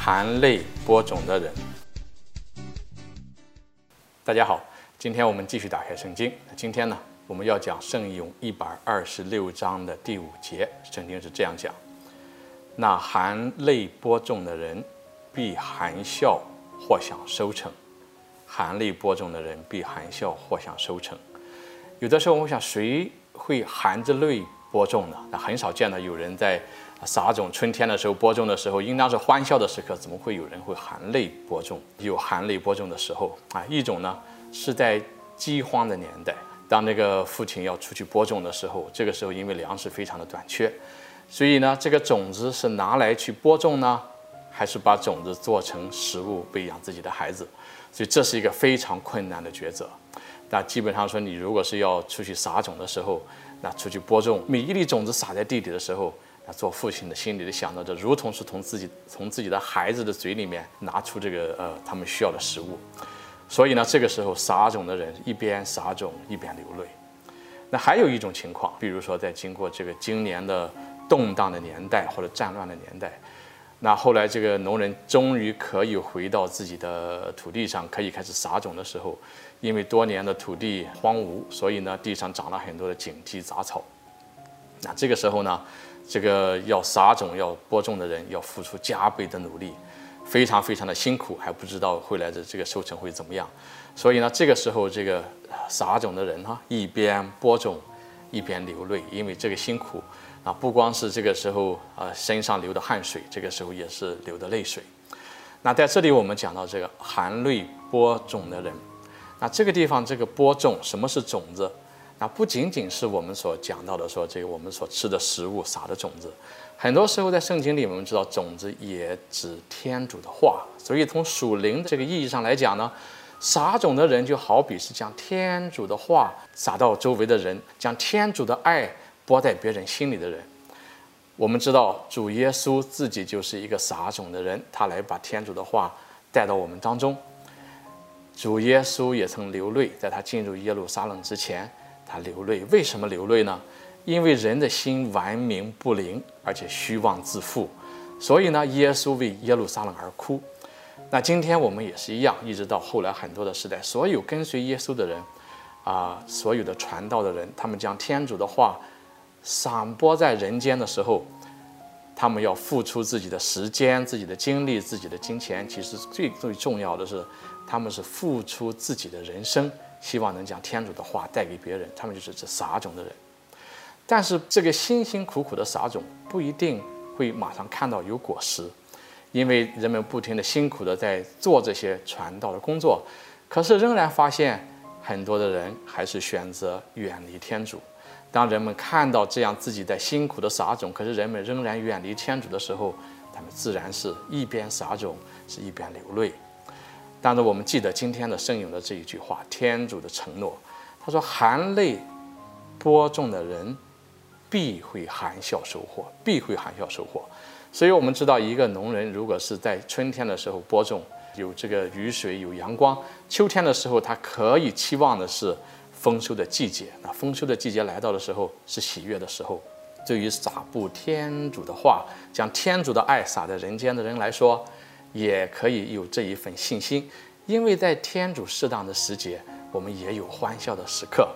含泪播种的人。大家好，今天我们继续打开圣经。今天呢，我们要讲圣咏一百二十六章的第五节。圣经是这样讲：那含泪播种的人，必含笑或享收成；含泪播种的人，必含笑或享收成。有的时候，我想，谁会含着泪播种呢？那很少见到有人在撒种。春天的时候播种的时候，应当是欢笑的时刻，怎么会有人会含泪播种？有含泪播种的时候啊。一种呢，是在饥荒的年代，当那个父亲要出去播种的时候，这个时候因为粮食非常的短缺，所以呢，这个种子是拿来去播种呢，还是把种子做成食物喂养自己的孩子？所以这是一个非常困难的抉择。那基本上说，你如果是要出去撒种的时候，那出去播种，每一粒种子撒在地里的时候，做父亲的心里的想到，这如同是从自己从自己的孩子的嘴里面拿出这个呃他们需要的食物。所以呢，这个时候撒种的人一边撒种一边流泪。那还有一种情况，比如说在经过这个今年的动荡的年代或者战乱的年代。那后来，这个农人终于可以回到自己的土地上，可以开始撒种的时候，因为多年的土地荒芜，所以呢，地上长了很多的荆棘杂草。那这个时候呢，这个要撒种、要播种的人要付出加倍的努力，非常非常的辛苦，还不知道未来的这个收成会怎么样。所以呢，这个时候这个撒种的人哈，一边播种，一边流泪，因为这个辛苦。啊，不光是这个时候啊，身上流的汗水，这个时候也是流的泪水。那在这里我们讲到这个含泪播种的人，那这个地方这个播种，什么是种子？那不仅仅是我们所讲到的说这个我们所吃的食物撒的种子，很多时候在圣经里我们知道种子也指天主的话。所以从属灵的这个意义上来讲呢，撒种的人就好比是将天主的话撒到周围的人，将天主的爱。播在别人心里的人，我们知道主耶稣自己就是一个撒种的人，他来把天主的话带到我们当中。主耶稣也曾流泪，在他进入耶路撒冷之前，他流泪。为什么流泪呢？因为人的心顽冥不灵，而且虚妄自负，所以呢，耶稣为耶路撒冷而哭。那今天我们也是一样，一直到后来很多的时代，所有跟随耶稣的人啊，所有的传道的人，他们将天主的话。散播在人间的时候，他们要付出自己的时间、自己的精力、自己的金钱。其实最最重要的是，他们是付出自己的人生，希望能将天主的话带给别人。他们就是这撒种的人。但是这个辛辛苦苦的撒种不一定会马上看到有果实，因为人们不停地辛苦地在做这些传道的工作，可是仍然发现很多的人还是选择远离天主。当人们看到这样自己在辛苦的撒种，可是人们仍然远离天主的时候，他们自然是一边撒种是一边流泪。但是我们记得今天的圣咏的这一句话，天主的承诺，他说：“含泪播种的人，必会含笑收获，必会含笑收获。”所以，我们知道一个农人如果是在春天的时候播种，有这个雨水有阳光；秋天的时候，他可以期望的是。丰收的季节，那丰收的季节来到的时候是喜悦的时候。对于撒布天主的话，将天主的爱撒在人间的人来说，也可以有这一份信心，因为在天主适当的时节，我们也有欢笑的时刻。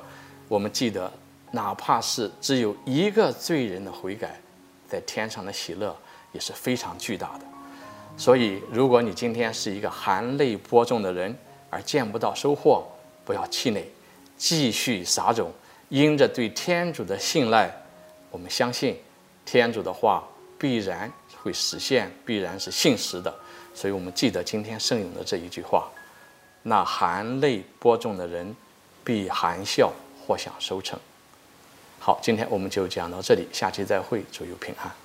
我们记得，哪怕是只有一个罪人的悔改，在天上的喜乐也是非常巨大的。所以，如果你今天是一个含泪播种的人，而见不到收获，不要气馁。继续撒种，因着对天主的信赖，我们相信天主的话必然会实现，必然是现实的。所以，我们记得今天圣咏的这一句话：“那含泪播种的人，必含笑获享收成。”好，今天我们就讲到这里，下期再会，祝有平安。